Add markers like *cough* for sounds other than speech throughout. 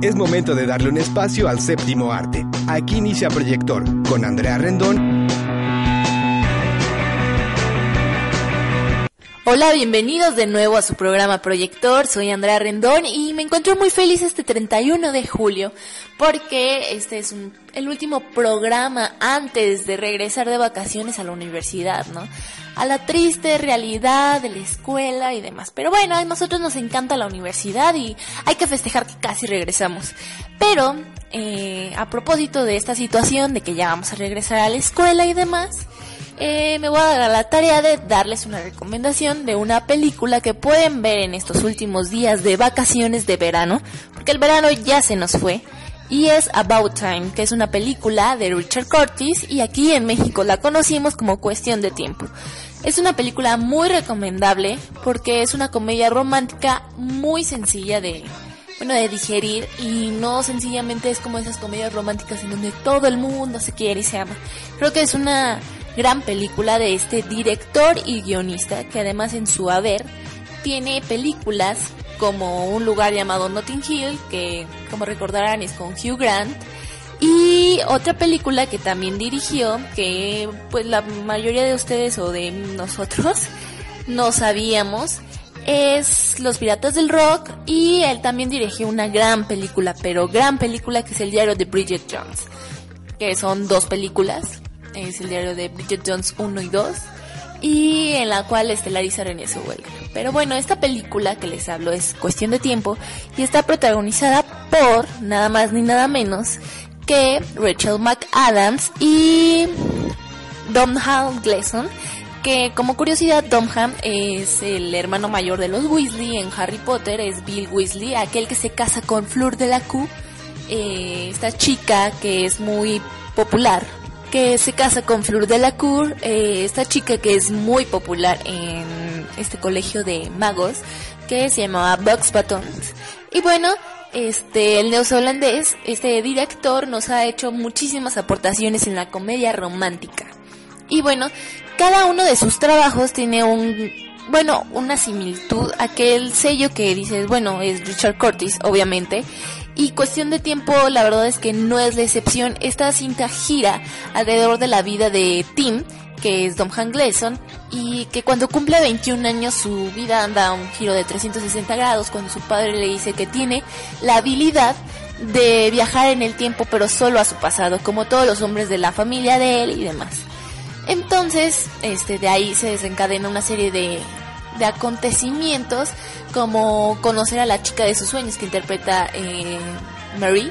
Es momento de darle un espacio al séptimo arte. Aquí inicia Proyector con Andrea Rendón. Hola, bienvenidos de nuevo a su programa Proyector. Soy Andrea Rendón y me encuentro muy feliz este 31 de julio porque este es el último programa antes de regresar de vacaciones a la universidad, ¿no? A la triste realidad de la escuela y demás. Pero bueno, a nosotros nos encanta la universidad y hay que festejar que casi regresamos. Pero, eh, a propósito de esta situación de que ya vamos a regresar a la escuela y demás, eh, me voy a dar la tarea de darles una recomendación de una película que pueden ver en estos últimos días de vacaciones de verano, porque el verano ya se nos fue, y es About Time, que es una película de Richard Curtis y aquí en México la conocimos como Cuestión de Tiempo. Es una película muy recomendable porque es una comedia romántica muy sencilla de, bueno, de digerir y no sencillamente es como esas comedias románticas en donde todo el mundo se quiere y se ama. Creo que es una gran película de este director y guionista que además en su haber tiene películas como un lugar llamado Notting Hill que como recordarán es con Hugh Grant y otra película que también dirigió que pues la mayoría de ustedes o de nosotros *laughs* no sabíamos es Los Piratas del Rock y él también dirigió una gran película, pero gran película que es el diario de Bridget Jones, que son dos películas es el diario de Bridget Jones 1 y 2 y en la cual estelariza René Zellweger. Pero bueno, esta película que les hablo es Cuestión de Tiempo y está protagonizada por nada más ni nada menos que Rachel McAdams y Domhnall Gleeson, que como curiosidad Domhnall es el hermano mayor de los Weasley en Harry Potter, es Bill Weasley, aquel que se casa con Fleur de la Q, eh, esta chica que es muy popular que se casa con Fleur de la Cour, eh, esta chica que es muy popular en este colegio de magos, que se llamaba Bugs Buttons. Y bueno, este, el neozelandés, este director nos ha hecho muchísimas aportaciones en la comedia romántica. Y bueno, cada uno de sus trabajos tiene un, bueno, una similitud, aquel sello que dices, bueno, es Richard Curtis, obviamente, y cuestión de tiempo, la verdad es que no es la excepción. Esta cinta gira alrededor de la vida de Tim, que es Dom Han Gleason, y que cuando cumple 21 años su vida anda a un giro de 360 grados cuando su padre le dice que tiene la habilidad de viajar en el tiempo pero solo a su pasado, como todos los hombres de la familia de él y demás. Entonces, este, de ahí se desencadena una serie de, de acontecimientos como conocer a la chica de sus sueños que interpreta eh, Mary,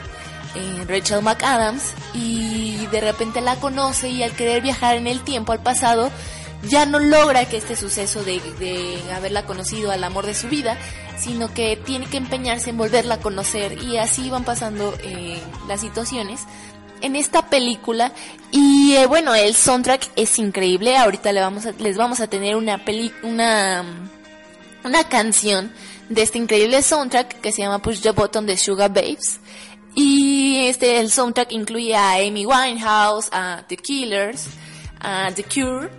eh, Rachel McAdams, y de repente la conoce y al querer viajar en el tiempo al pasado, ya no logra que este suceso de, de haberla conocido al amor de su vida, sino que tiene que empeñarse en volverla a conocer y así van pasando eh, las situaciones en esta película. Y eh, bueno el soundtrack es increíble. Ahorita le vamos a, les vamos a tener una una una canción de este increíble soundtrack que se llama Push the Button de Sugar Babes y este el soundtrack incluye a Amy Winehouse a The Killers a The Cure.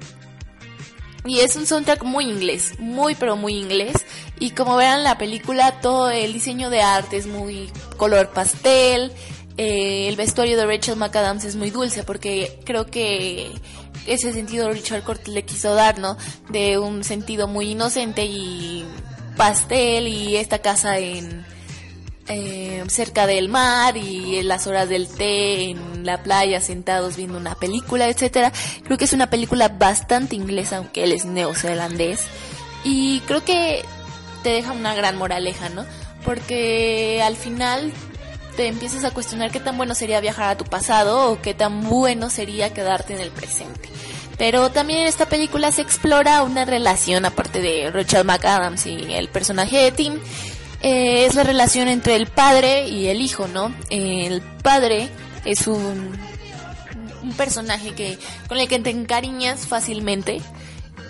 Y es un soundtrack muy inglés muy pero muy inglés. Y como verán la película todo el diseño de arte es muy color pastel. Eh, el vestuario de Rachel McAdams es muy dulce porque creo que ese sentido Richard Curtis le quiso dar, ¿no? De un sentido muy inocente y pastel y esta casa en eh, cerca del mar y en las horas del té en la playa sentados viendo una película, etcétera. Creo que es una película bastante inglesa aunque él es neozelandés y creo que te deja una gran moraleja, ¿no? Porque al final te empiezas a cuestionar qué tan bueno sería viajar a tu pasado o qué tan bueno sería quedarte en el presente. Pero también en esta película se explora una relación, aparte de Rachel McAdams y el personaje de Tim, eh, es la relación entre el padre y el hijo, ¿no? el padre es un, un personaje que con el que te encariñas fácilmente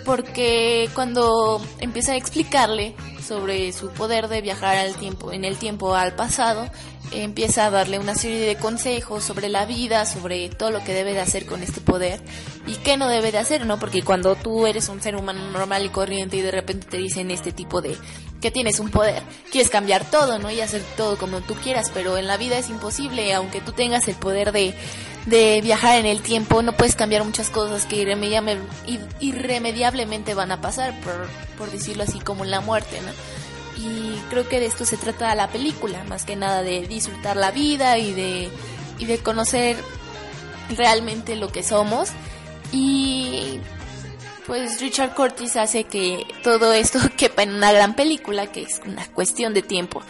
porque cuando empieza a explicarle sobre su poder de viajar al tiempo, en el tiempo al pasado, empieza a darle una serie de consejos sobre la vida, sobre todo lo que debe de hacer con este poder y qué no debe de hacer, ¿no? Porque cuando tú eres un ser humano normal y corriente y de repente te dicen este tipo de que tienes un poder, quieres cambiar todo, ¿no? Y hacer todo como tú quieras, pero en la vida es imposible, aunque tú tengas el poder de de viajar en el tiempo, no puedes cambiar muchas cosas que irremediablemente van a pasar, por, por decirlo así, como la muerte, ¿no? Y creo que de esto se trata la película, más que nada de disfrutar la vida y de, y de conocer realmente lo que somos. Y pues Richard Curtis hace que todo esto *laughs* quepa en una gran película, que es una cuestión de tiempo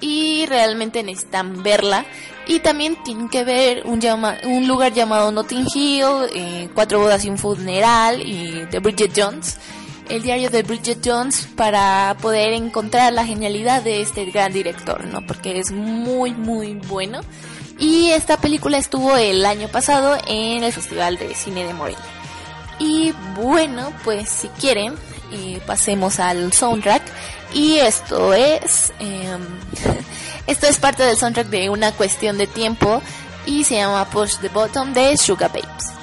y realmente necesitan verla. Y también tienen que ver un, llama, un lugar llamado Notting Hill, eh, Cuatro bodas y un funeral y de Bridget Jones, el diario de Bridget Jones, para poder encontrar la genialidad de este gran director, ¿no? Porque es muy, muy bueno. Y esta película estuvo el año pasado en el Festival de Cine de Morelia. Y bueno, pues si quieren, eh, pasemos al soundtrack. Y esto es, em, *laughs* esto es parte del soundtrack de una cuestión de tiempo y se llama Push the Bottom de Sugar Babes.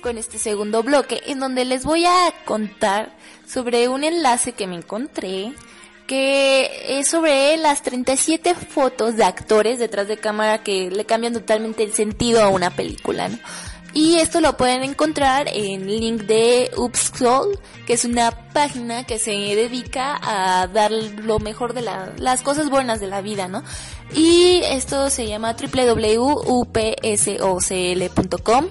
Con este segundo bloque en donde les voy a contar sobre un enlace que me encontré que es sobre las 37 fotos de actores detrás de cámara que le cambian totalmente el sentido a una película, ¿no? Y esto lo pueden encontrar en link de Upscroll, que es una página que se dedica a dar lo mejor de las cosas buenas de la vida, ¿no? Y esto se llama www.upsocl.com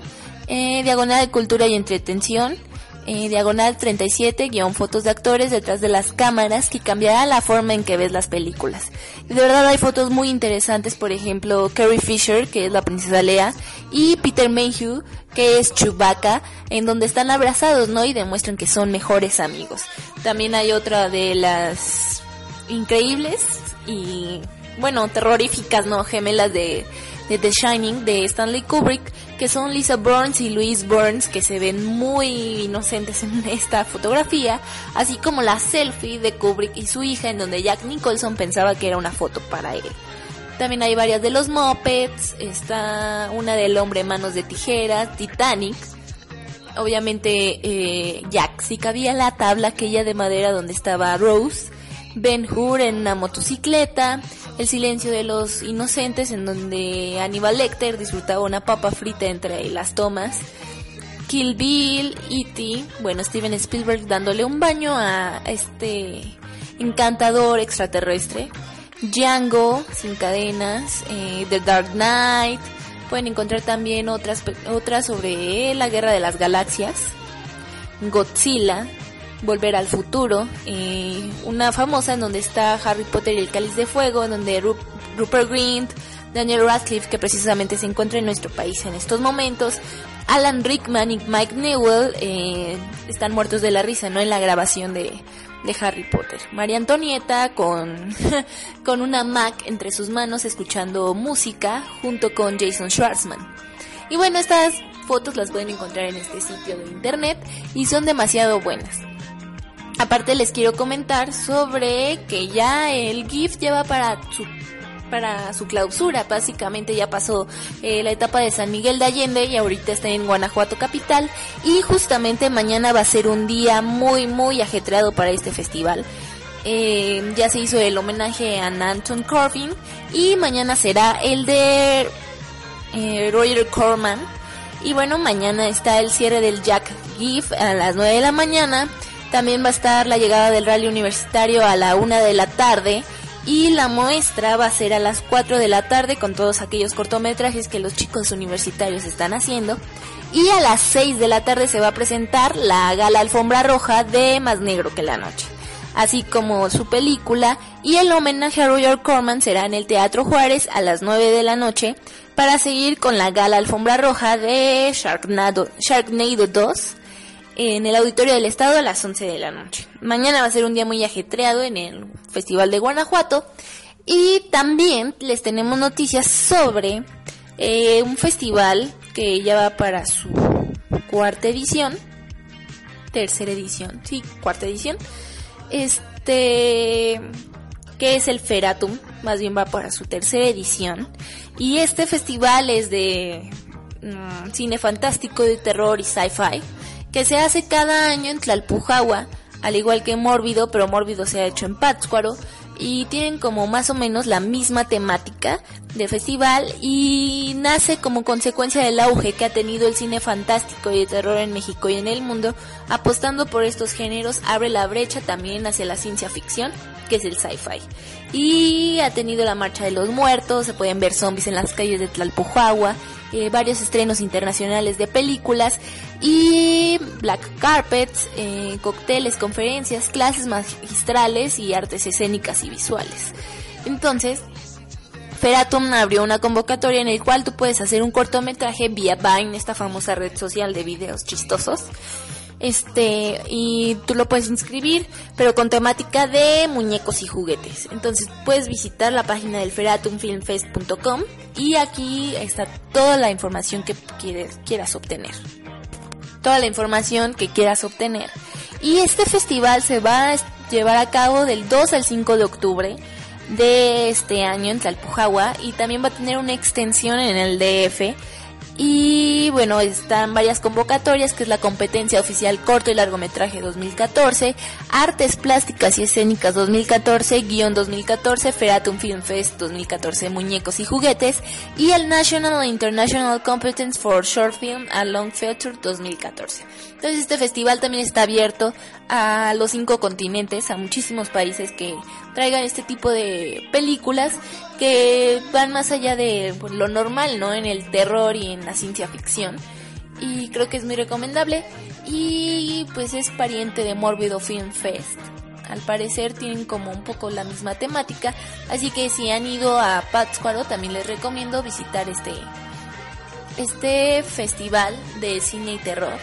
eh, diagonal de cultura y entretención, eh, diagonal 37, guion fotos de actores detrás de las cámaras que cambiará la forma en que ves las películas. de verdad hay fotos muy interesantes, por ejemplo, Carrie Fisher, que es la princesa Lea, y Peter Mayhew, que es Chewbacca, en donde están abrazados, ¿no? Y demuestran que son mejores amigos. También hay otra de las increíbles y, bueno, terroríficas, ¿no? Gemelas de de The Shining de Stanley Kubrick, que son Lisa Burns y Louise Burns, que se ven muy inocentes en *laughs* esta fotografía, así como la selfie de Kubrick y su hija, en donde Jack Nicholson pensaba que era una foto para él. También hay varias de los Muppets, está una del hombre manos de tijeras, Titanic, obviamente eh, Jack sí cabía la tabla aquella de madera donde estaba Rose, Ben Hur en una motocicleta, El silencio de los inocentes, en donde Aníbal Lecter disfrutaba una papa frita entre las tomas. Kill Bill, E.T., bueno, Steven Spielberg dándole un baño a este encantador extraterrestre. Django, Sin Cadenas, eh, The Dark Knight. Pueden encontrar también otras, otras sobre la Guerra de las Galaxias. Godzilla, Volver al Futuro, eh, una famosa en donde está Harry Potter y el Cáliz de Fuego, donde Rupert Grint, Daniel Radcliffe, que precisamente se encuentra en nuestro país en estos momentos, Alan Rickman y Mike Newell eh, están muertos de la risa, ¿no? En la grabación de, de Harry Potter. María Antonieta con, *laughs* con una Mac entre sus manos escuchando música junto con Jason Schwartzman. Y bueno, estas fotos las pueden encontrar en este sitio de internet y son demasiado buenas. Aparte les quiero comentar sobre que ya el GIF lleva para su para su clausura. Básicamente ya pasó eh, la etapa de San Miguel de Allende y ahorita está en Guanajuato capital. Y justamente mañana va a ser un día muy, muy ajetreado para este festival. Eh, ya se hizo el homenaje a Anton Corbin y mañana será el de eh, Roger Corman. Y bueno, mañana está el cierre del Jack GIF a las 9 de la mañana. También va a estar la llegada del rally universitario a la 1 de la tarde y la muestra va a ser a las 4 de la tarde con todos aquellos cortometrajes que los chicos universitarios están haciendo. Y a las 6 de la tarde se va a presentar la gala alfombra roja de Más Negro que la Noche, así como su película y el homenaje a Roger Corman será en el Teatro Juárez a las 9 de la noche para seguir con la gala alfombra roja de Sharknado, Sharknado 2 en el Auditorio del Estado a las 11 de la noche. Mañana va a ser un día muy ajetreado en el Festival de Guanajuato. Y también les tenemos noticias sobre eh, un festival que ya va para su cuarta edición, tercera edición, sí, cuarta edición, este, que es el Feratum, más bien va para su tercera edición. Y este festival es de mm, cine fantástico, de terror y sci-fi que se hace cada año en Tlalpujahua, al igual que Mórbido, pero Mórbido se ha hecho en Pátzcuaro, y tienen como más o menos la misma temática de festival y nace como consecuencia del auge que ha tenido el cine fantástico y de terror en México y en el mundo, apostando por estos géneros. Abre la brecha también hacia la ciencia ficción, que es el sci-fi. Y ha tenido la marcha de los muertos, se pueden ver zombies en las calles de Tlalpujahua, eh, varios estrenos internacionales de películas y black carpets, eh, cócteles, conferencias, clases magistrales y artes escénicas y visuales. Entonces, Feratum abrió una convocatoria en el cual tú puedes hacer un cortometraje vía Vine, esta famosa red social de videos chistosos este y tú lo puedes inscribir pero con temática de muñecos y juguetes. Entonces puedes visitar la página del feratumfilmfest.com y aquí está toda la información que quieras obtener. Toda la información que quieras obtener. Y este festival se va a llevar a cabo del 2 al 5 de octubre de este año en Tlalpujahua y también va a tener una extensión en el DF y bueno, están varias convocatorias, que es la competencia oficial corto y largometraje 2014, Artes Plásticas y Escénicas 2014, Guión 2014, Feratum Film Fest 2014, Muñecos y Juguetes, y el National International Competence for Short Film and Long Feature 2014. Entonces este festival también está abierto a los cinco continentes, a muchísimos países que traigan este tipo de películas que van más allá de pues, lo normal, ¿no? En el terror y en la ciencia ficción. Y creo que es muy recomendable. Y pues es pariente de Morbido Film Fest. Al parecer tienen como un poco la misma temática. Así que si han ido a Pátzcuaro, también les recomiendo visitar este, este festival de cine y terror.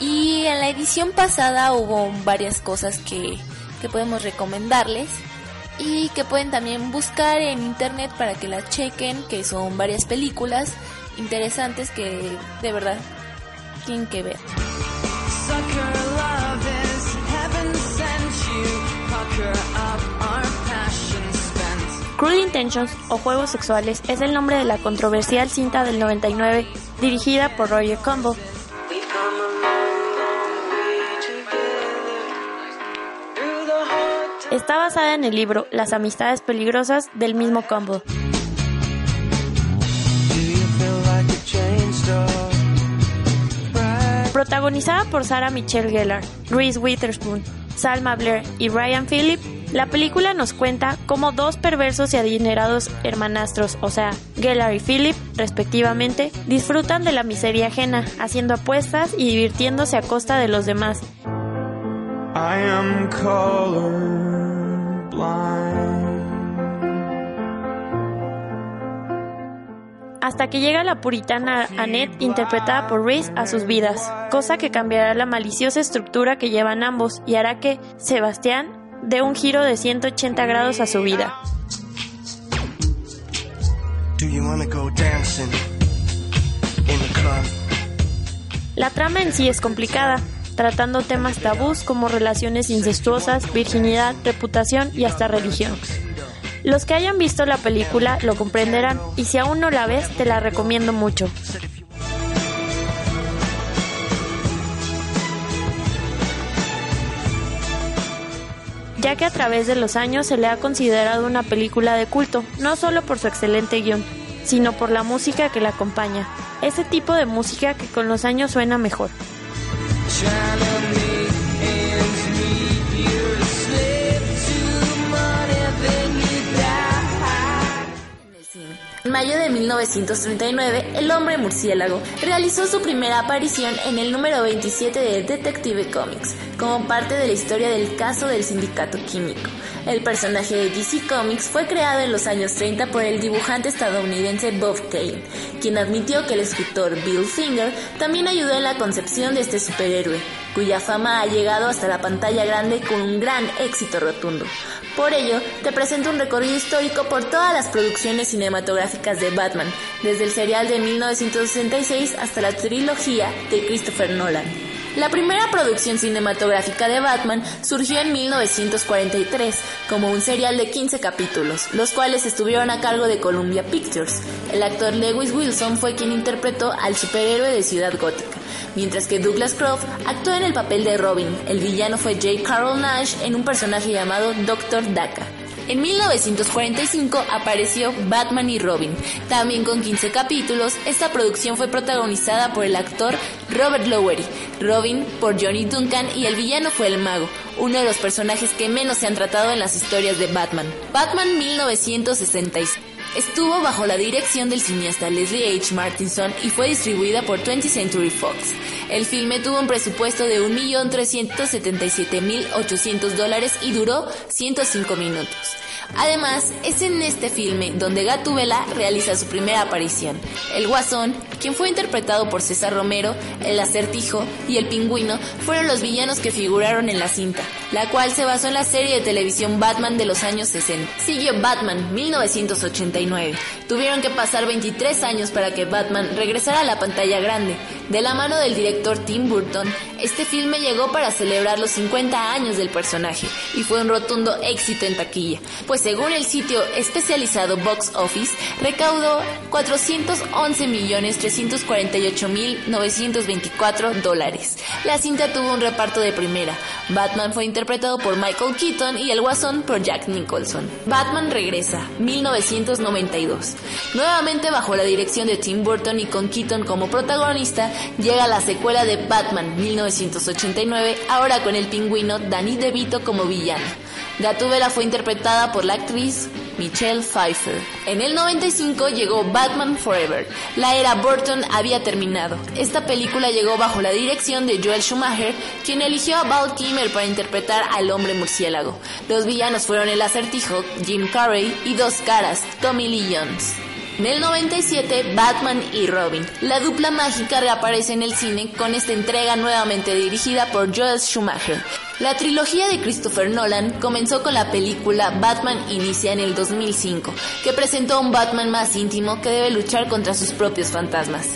Y en la edición pasada hubo varias cosas que, que podemos recomendarles y que pueden también buscar en internet para que las chequen, que son varias películas interesantes que de verdad tienen que ver. Cruel Intentions o Juegos Sexuales es el nombre de la controversial cinta del 99 dirigida por Roger Campbell Está basada en el libro Las amistades peligrosas del mismo Campbell. Protagonizada por Sarah Michelle Gellar, Reese Witherspoon, Salma Blair y Ryan Phillip, la película nos cuenta cómo dos perversos y adinerados hermanastros, o sea, Gellar y Philip, respectivamente, disfrutan de la miseria ajena, haciendo apuestas y divirtiéndose a costa de los demás. Hasta que llega la puritana Annette interpretada por Reese a sus vidas, cosa que cambiará la maliciosa estructura que llevan ambos y hará que Sebastián dé un giro de 180 grados a su vida. La trama en sí es complicada, tratando temas tabús como relaciones incestuosas, virginidad, reputación y hasta religión. Los que hayan visto la película lo comprenderán y si aún no la ves te la recomiendo mucho. ya que a través de los años se le ha considerado una película de culto, no solo por su excelente guion, sino por la música que la acompaña, ese tipo de música que con los años suena mejor. En mayo de 1939, el hombre murciélago realizó su primera aparición en el número 27 de Detective Comics, como parte de la historia del caso del sindicato químico. El personaje de DC Comics fue creado en los años 30 por el dibujante estadounidense Bob Kane, quien admitió que el escritor Bill Finger también ayudó en la concepción de este superhéroe, cuya fama ha llegado hasta la pantalla grande con un gran éxito rotundo. Por ello, te presento un recorrido histórico por todas las producciones cinematográficas de Batman, desde el serial de 1966 hasta la trilogía de Christopher Nolan. La primera producción cinematográfica de Batman surgió en 1943 como un serial de 15 capítulos, los cuales estuvieron a cargo de Columbia Pictures. El actor Lewis Wilson fue quien interpretó al superhéroe de Ciudad Gótica mientras que Douglas Croft actuó en el papel de Robin. El villano fue J. Carroll Nash en un personaje llamado Dr. Daka. En 1945 apareció Batman y Robin. También con 15 capítulos, esta producción fue protagonizada por el actor Robert Lowery, Robin por Johnny Duncan y el villano fue el mago, uno de los personajes que menos se han tratado en las historias de Batman. Batman 1966. Estuvo bajo la dirección del cineasta Leslie H. Martinson y fue distribuida por 20th Century Fox. El filme tuvo un presupuesto de 1.377.800 dólares y duró 105 minutos. Además, es en este filme donde Gatúbela realiza su primera aparición. El Guasón, quien fue interpretado por César Romero, el Acertijo y el Pingüino fueron los villanos que figuraron en la cinta, la cual se basó en la serie de televisión Batman de los años 60. Siguió Batman 1989. Tuvieron que pasar 23 años para que Batman regresara a la pantalla grande. De la mano del director Tim Burton, este filme llegó para celebrar los 50 años del personaje y fue un rotundo éxito en taquilla, pues según el sitio especializado Box Office, recaudó 411.348.924 dólares. La cinta tuvo un reparto de primera. Batman fue interpretado por Michael Keaton y el Guasón por Jack Nicholson. Batman regresa, 1992. Nuevamente bajo la dirección de Tim Burton y con Keaton como protagonista, llega la secuela de Batman 1989, ahora con el pingüino Danny DeVito como villano. Gatúbela fue interpretada por la actriz Michelle Pfeiffer. En el 95 llegó Batman Forever. La era Burton había terminado. Esta película llegó bajo la dirección de Joel Schumacher, quien eligió a Val Kilmer para interpretar al hombre murciélago. Los villanos fueron el acertijo, Jim Carrey y dos caras, Tommy Lee Jones. En el 97, Batman y Robin. La dupla mágica reaparece en el cine con esta entrega nuevamente dirigida por Joel Schumacher. La trilogía de Christopher Nolan comenzó con la película Batman Inicia en el 2005, que presentó a un Batman más íntimo que debe luchar contra sus propios fantasmas.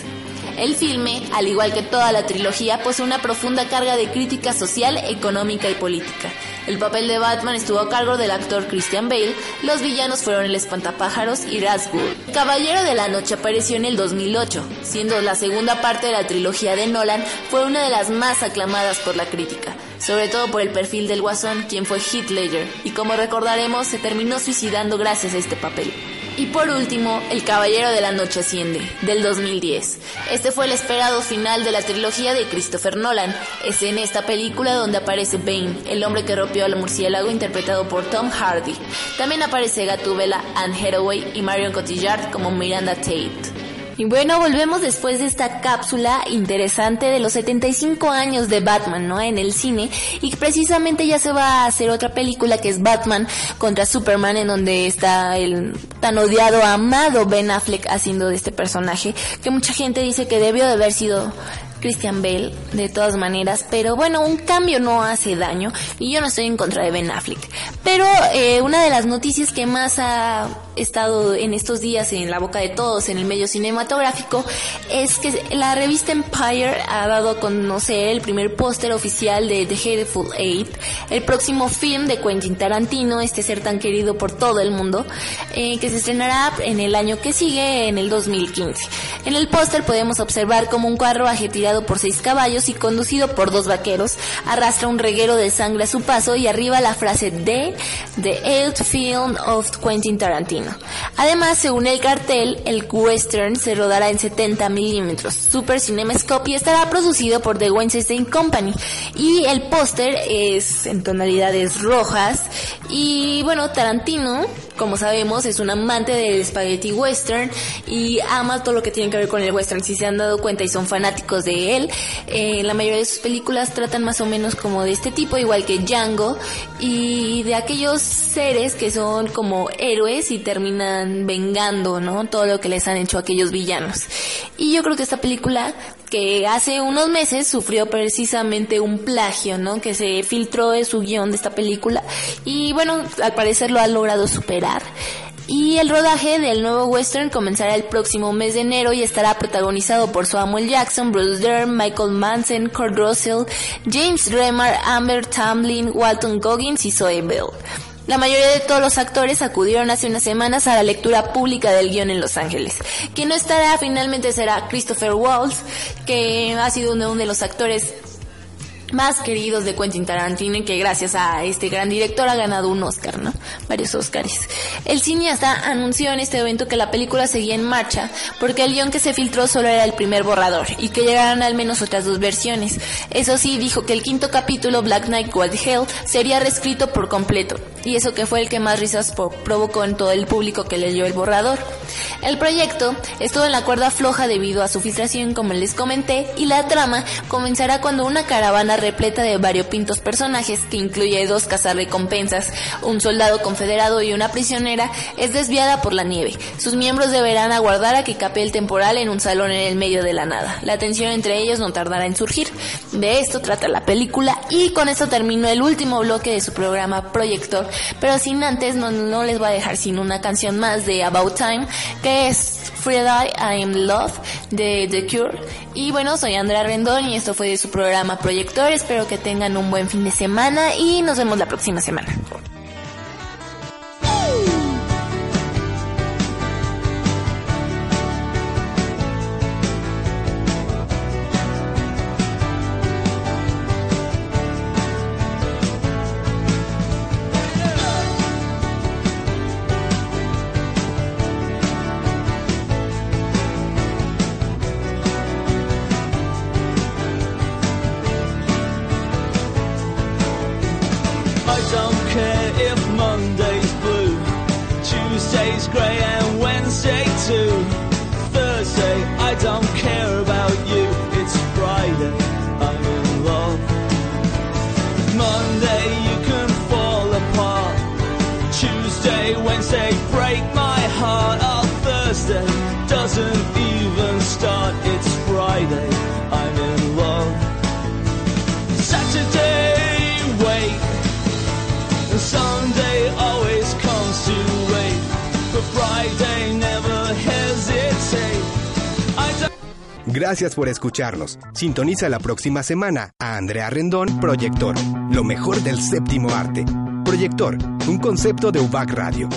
El filme, al igual que toda la trilogía, posee una profunda carga de crítica social, económica y política. El papel de Batman estuvo a cargo del actor Christian Bale, los villanos fueron el espantapájaros y Ra's Caballero de la Noche apareció en el 2008, siendo la segunda parte de la trilogía de Nolan, fue una de las más aclamadas por la crítica. sobre todo por el perfil del guasón, quien fue Heath Ledger, y como recordaremos, se terminó suicidando gracias a este papel. Y por último, El Caballero de la Noche Asciende, del 2010. Este fue el esperado final de la trilogía de Christopher Nolan. Es en esta película donde aparece Bane, el hombre que rompió al murciélago interpretado por Tom Hardy. También aparece Gatúbela, Anne Hathaway y Marion Cotillard como Miranda Tate. Y bueno, volvemos después de esta cápsula interesante de los 75 años de Batman, ¿no? En el cine. Y precisamente ya se va a hacer otra película que es Batman contra Superman, en donde está el tan odiado, amado Ben Affleck haciendo de este personaje, que mucha gente dice que debió de haber sido Christian Bale, de todas maneras, pero bueno, un cambio no hace daño y yo no estoy en contra de Ben Affleck. Pero eh, una de las noticias que más ha estado en estos días en la boca de todos en el medio cinematográfico es que la revista Empire ha dado a conocer el primer póster oficial de The Hateful Eight, el próximo film de Quentin Tarantino, este ser tan querido por todo el mundo, eh, que se estrenará en el año que sigue, en el 2015. En el póster podemos observar como un carruaje tirado por seis caballos y conducido por dos vaqueros arrastra un reguero de sangre a su paso y arriba la frase de The Eighth Film of Quentin Tarantino. Además, según el cartel, el western se rodará en 70 milímetros. Super Cinemascope estará producido por The Weinstein Company. Y el póster es en tonalidades rojas. Y bueno, Tarantino como sabemos, es un amante del spaghetti western y ama todo lo que tiene que ver con el western. Si se han dado cuenta y son fanáticos de él, eh, la mayoría de sus películas tratan más o menos como de este tipo, igual que Django, y de aquellos seres que son como héroes y terminan vengando, ¿no? Todo lo que les han hecho aquellos villanos. Y yo creo que esta película que hace unos meses sufrió precisamente un plagio, ¿no? Que se filtró de su guion de esta película y bueno, al parecer lo ha logrado superar. Y el rodaje del nuevo western comenzará el próximo mes de enero y estará protagonizado por Samuel Jackson, Bruce Dern, Michael Manson, Kurt Russell, James Remar, Amber Tamblyn, Walton Goggins y Zoe Bell. La mayoría de todos los actores acudieron hace unas semanas a la lectura pública del guion en Los Ángeles. Quien no estará finalmente será Christopher Waltz, que ha sido uno de los actores más queridos de Quentin Tarantino que gracias a este gran director ha ganado un Oscar, ¿no? Varios Oscars. El cineasta anunció en este evento que la película seguía en marcha porque el guion que se filtró solo era el primer borrador y que llegaran al menos otras dos versiones. Eso sí, dijo que el quinto capítulo, Black Knight Wild Hell, sería reescrito por completo y eso que fue el que más risas provocó en todo el público que leyó el borrador. El proyecto estuvo en la cuerda floja debido a su filtración, como les comenté, y la trama comenzará cuando una caravana repleta de variopintos personajes, que incluye dos cazarrecompensas, un soldado confederado y una prisionera, es desviada por la nieve. Sus miembros deberán aguardar a que cape el temporal en un salón en el medio de la nada. La tensión entre ellos no tardará en surgir. De esto trata la película y con esto terminó el último bloque de su programa Proyector, pero sin antes no, no les voy a dejar sin una canción más de About Time, que es Friday I Am Love de The Cure. Y bueno, soy Andrea Rendón y esto fue de su programa Proyector. Espero que tengan un buen fin de semana y nos vemos la próxima semana. Tuesday's grey and Wednesday too. Gracias por escucharnos. Sintoniza la próxima semana a Andrea Rendón, Proyector, lo mejor del séptimo arte. Proyector, un concepto de UBAC Radio.